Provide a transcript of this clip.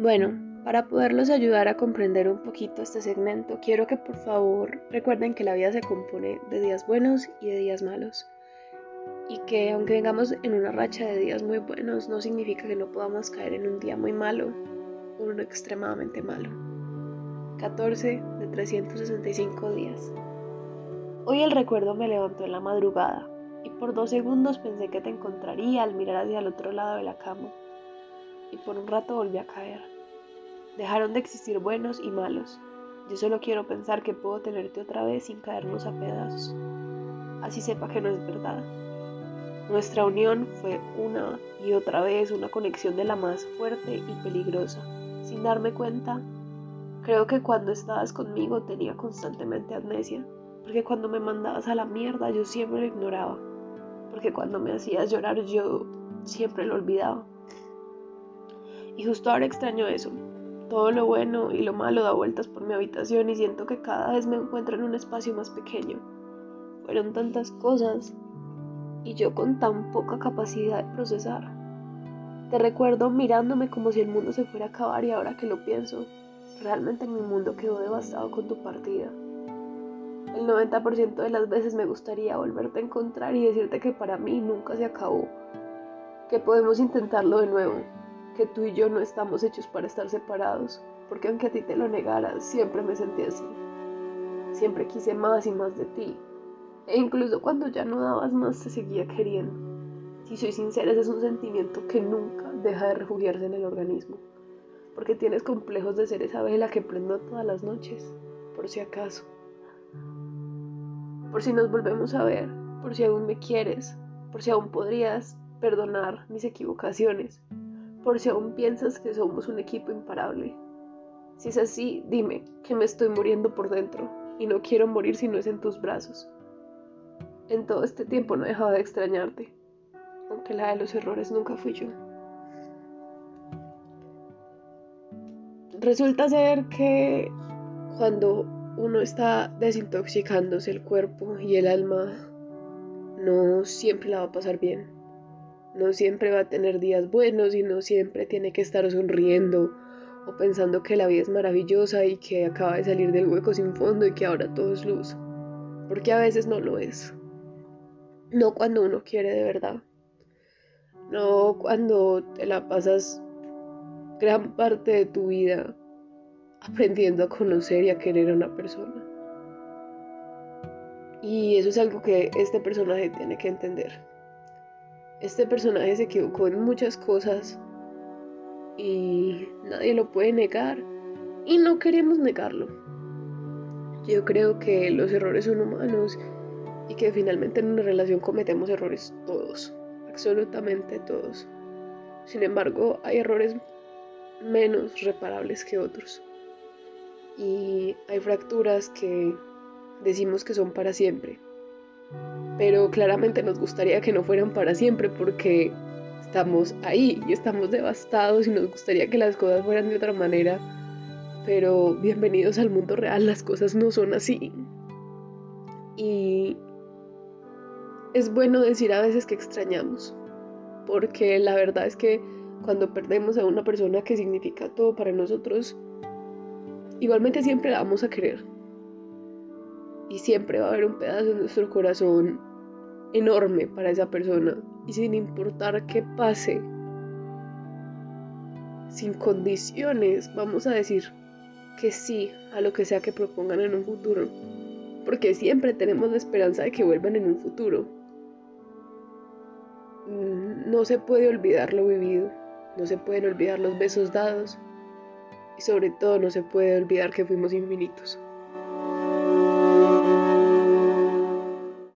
Bueno, para poderlos ayudar a comprender un poquito este segmento, quiero que por favor recuerden que la vida se compone de días buenos y de días malos. Y que aunque vengamos en una racha de días muy buenos, no significa que no podamos caer en un día muy malo o uno extremadamente malo. 14 de 365 días. Hoy el recuerdo me levantó en la madrugada y por dos segundos pensé que te encontraría al mirar hacia el otro lado de la cama y por un rato volví a caer. Dejaron de existir buenos y malos. Yo solo quiero pensar que puedo tenerte otra vez sin caernos a pedazos. Así sepa que no es verdad. Nuestra unión fue una y otra vez una conexión de la más fuerte y peligrosa. Sin darme cuenta, creo que cuando estabas conmigo tenía constantemente amnesia, porque cuando me mandabas a la mierda yo siempre lo ignoraba, porque cuando me hacías llorar yo siempre lo olvidaba. Y justo ahora extraño eso. Todo lo bueno y lo malo da vueltas por mi habitación y siento que cada vez me encuentro en un espacio más pequeño. Fueron tantas cosas y yo con tan poca capacidad de procesar. Te recuerdo mirándome como si el mundo se fuera a acabar y ahora que lo pienso, realmente mi mundo quedó devastado con tu partida. El 90% de las veces me gustaría volverte a encontrar y decirte que para mí nunca se acabó, que podemos intentarlo de nuevo, que tú y yo no estamos hechos para estar separados, porque aunque a ti te lo negaras, siempre me sentí así. Siempre quise más y más de ti. E incluso cuando ya no dabas más, te seguía queriendo. Si soy sincera, ese es un sentimiento que nunca deja de refugiarse en el organismo. Porque tienes complejos de ser esa vela que prendo todas las noches, por si acaso. Por si nos volvemos a ver, por si aún me quieres, por si aún podrías perdonar mis equivocaciones, por si aún piensas que somos un equipo imparable. Si es así, dime que me estoy muriendo por dentro y no quiero morir si no es en tus brazos. En todo este tiempo no he dejado de extrañarte, aunque la de los errores nunca fui yo. Resulta ser que cuando uno está desintoxicándose el cuerpo y el alma, no siempre la va a pasar bien no siempre va a tener días buenos y no siempre tiene que estar sonriendo o pensando que la vida es maravillosa y que acaba de salir del hueco sin fondo y que ahora todo es luz. Porque a veces no lo es. No cuando uno quiere de verdad. No cuando te la pasas gran parte de tu vida aprendiendo a conocer y a querer a una persona. Y eso es algo que este personaje tiene que entender. Este personaje se equivocó en muchas cosas y nadie lo puede negar y no queremos negarlo. Yo creo que los errores son humanos y que finalmente en una relación cometemos errores todos, absolutamente todos. Sin embargo, hay errores menos reparables que otros. Y hay fracturas que decimos que son para siempre pero claramente nos gustaría que no fueran para siempre porque estamos ahí y estamos devastados y nos gustaría que las cosas fueran de otra manera. Pero bienvenidos al mundo real, las cosas no son así. Y es bueno decir a veces que extrañamos, porque la verdad es que cuando perdemos a una persona que significa todo para nosotros, igualmente siempre la vamos a querer. Y siempre va a haber un pedazo de nuestro corazón enorme para esa persona y sin importar qué pase, sin condiciones, vamos a decir que sí a lo que sea que propongan en un futuro, porque siempre tenemos la esperanza de que vuelvan en un futuro. Mm, no se puede olvidar lo vivido, no se pueden olvidar los besos dados y sobre todo no se puede olvidar que fuimos infinitos.